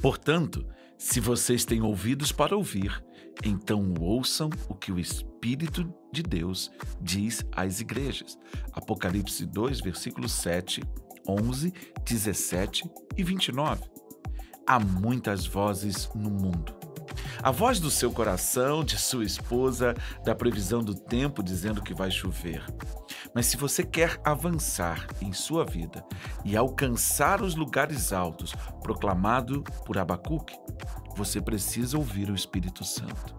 Portanto, se vocês têm ouvidos para ouvir, então ouçam o que o Espírito de Deus diz às igrejas. Apocalipse 2, versículos 7, 11, 17 e 29. Há muitas vozes no mundo. A voz do seu coração, de sua esposa, da previsão do tempo dizendo que vai chover. Mas se você quer avançar em sua vida e alcançar os lugares altos proclamado por Abacuque, você precisa ouvir o Espírito Santo.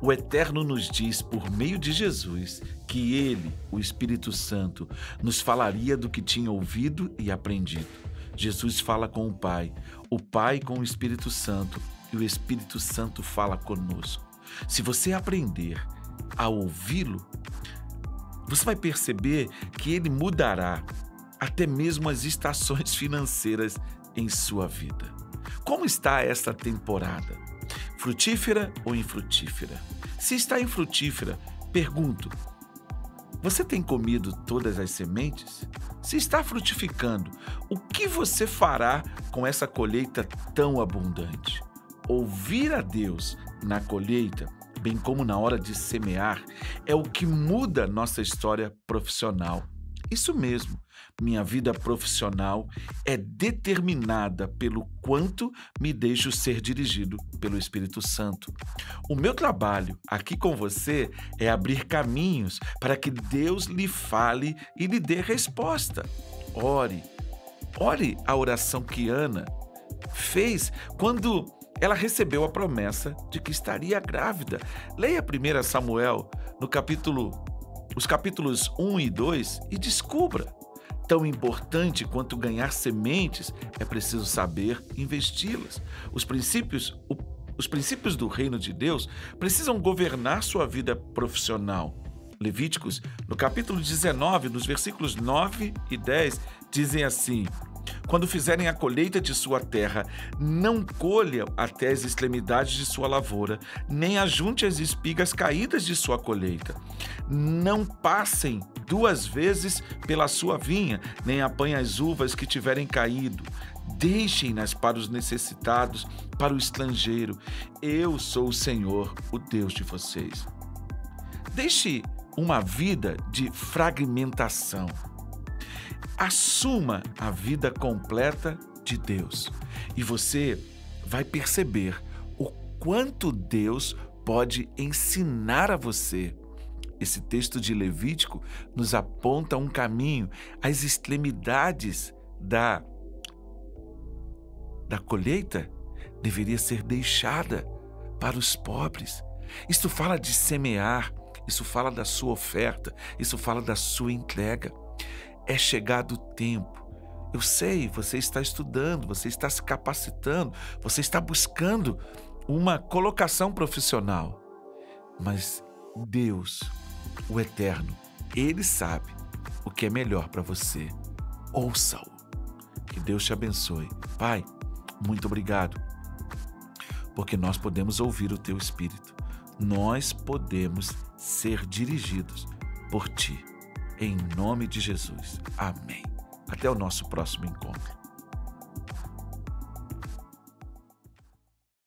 O Eterno nos diz, por meio de Jesus, que Ele, o Espírito Santo, nos falaria do que tinha ouvido e aprendido. Jesus fala com o Pai, o Pai com o Espírito Santo e o Espírito Santo fala conosco. Se você aprender a ouvi-lo, você vai perceber que ele mudará até mesmo as estações financeiras em sua vida. Como está esta temporada? Frutífera ou infrutífera? Se está infrutífera, pergunto: você tem comido todas as sementes? Se está frutificando, o que você fará com essa colheita tão abundante? Ouvir a Deus na colheita bem como na hora de semear, é o que muda nossa história profissional. Isso mesmo, minha vida profissional é determinada pelo quanto me deixo ser dirigido pelo Espírito Santo. O meu trabalho aqui com você é abrir caminhos para que Deus lhe fale e lhe dê resposta. Ore. Ore a oração que Ana fez quando ela recebeu a promessa de que estaria grávida. Leia 1 Samuel no capítulo os capítulos 1 e 2 e descubra. Tão importante quanto ganhar sementes, é preciso saber investi-las. Os princípios, o, os princípios do reino de Deus precisam governar sua vida profissional. Levíticos, no capítulo 19, nos versículos 9 e 10, dizem assim: quando fizerem a colheita de sua terra, não colham até as extremidades de sua lavoura, nem ajunte as espigas caídas de sua colheita. Não passem duas vezes pela sua vinha, nem apanhem as uvas que tiverem caído. Deixem-nas para os necessitados, para o estrangeiro. Eu sou o Senhor, o Deus de vocês. Deixe uma vida de fragmentação assuma a vida completa de Deus e você vai perceber o quanto Deus pode ensinar a você. Esse texto de Levítico nos aponta um caminho, as extremidades da da colheita deveria ser deixada para os pobres. Isso fala de semear, isso fala da sua oferta, isso fala da sua entrega. É chegado o tempo. Eu sei, você está estudando, você está se capacitando, você está buscando uma colocação profissional. Mas Deus, o Eterno, Ele sabe o que é melhor para você. Ouça-o. Que Deus te abençoe. Pai, muito obrigado, porque nós podemos ouvir o Teu Espírito. Nós podemos ser dirigidos por Ti. Em nome de Jesus. Amém. Até o nosso próximo encontro.